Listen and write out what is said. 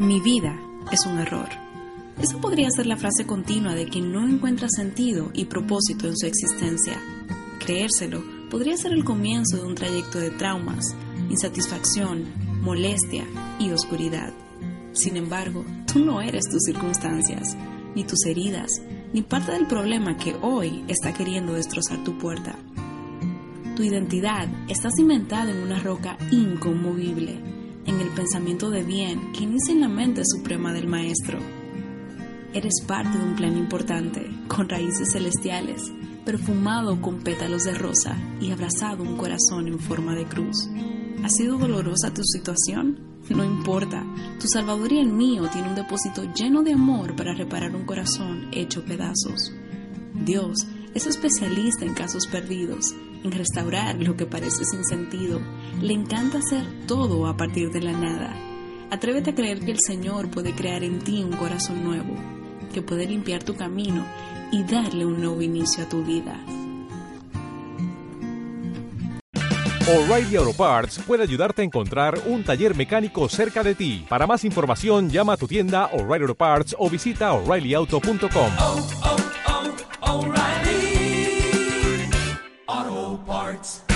Mi vida es un error. Esa podría ser la frase continua de quien no encuentra sentido y propósito en su existencia. Creérselo podría ser el comienzo de un trayecto de traumas, insatisfacción, molestia y oscuridad. Sin embargo, tú no eres tus circunstancias, ni tus heridas, ni parte del problema que hoy está queriendo destrozar tu puerta. Tu identidad está cimentada en una roca inconmovible en el pensamiento de bien que inicia en la mente suprema del Maestro. Eres parte de un plan importante, con raíces celestiales, perfumado con pétalos de rosa y abrazado un corazón en forma de cruz. ¿Ha sido dolorosa tu situación? No importa, tu Salvador y el mío tienen un depósito lleno de amor para reparar un corazón hecho pedazos. Dios es especialista en casos perdidos, en restaurar lo que parece sin sentido. Le encanta hacer todo a partir de la nada. Atrévete a creer que el Señor puede crear en ti un corazón nuevo, que puede limpiar tu camino y darle un nuevo inicio a tu vida. O'Reilly Auto Parts puede ayudarte a encontrar un taller mecánico cerca de ti. Para más información, llama a tu tienda O'Reilly Auto Parts o visita oreillyauto.com. hearts.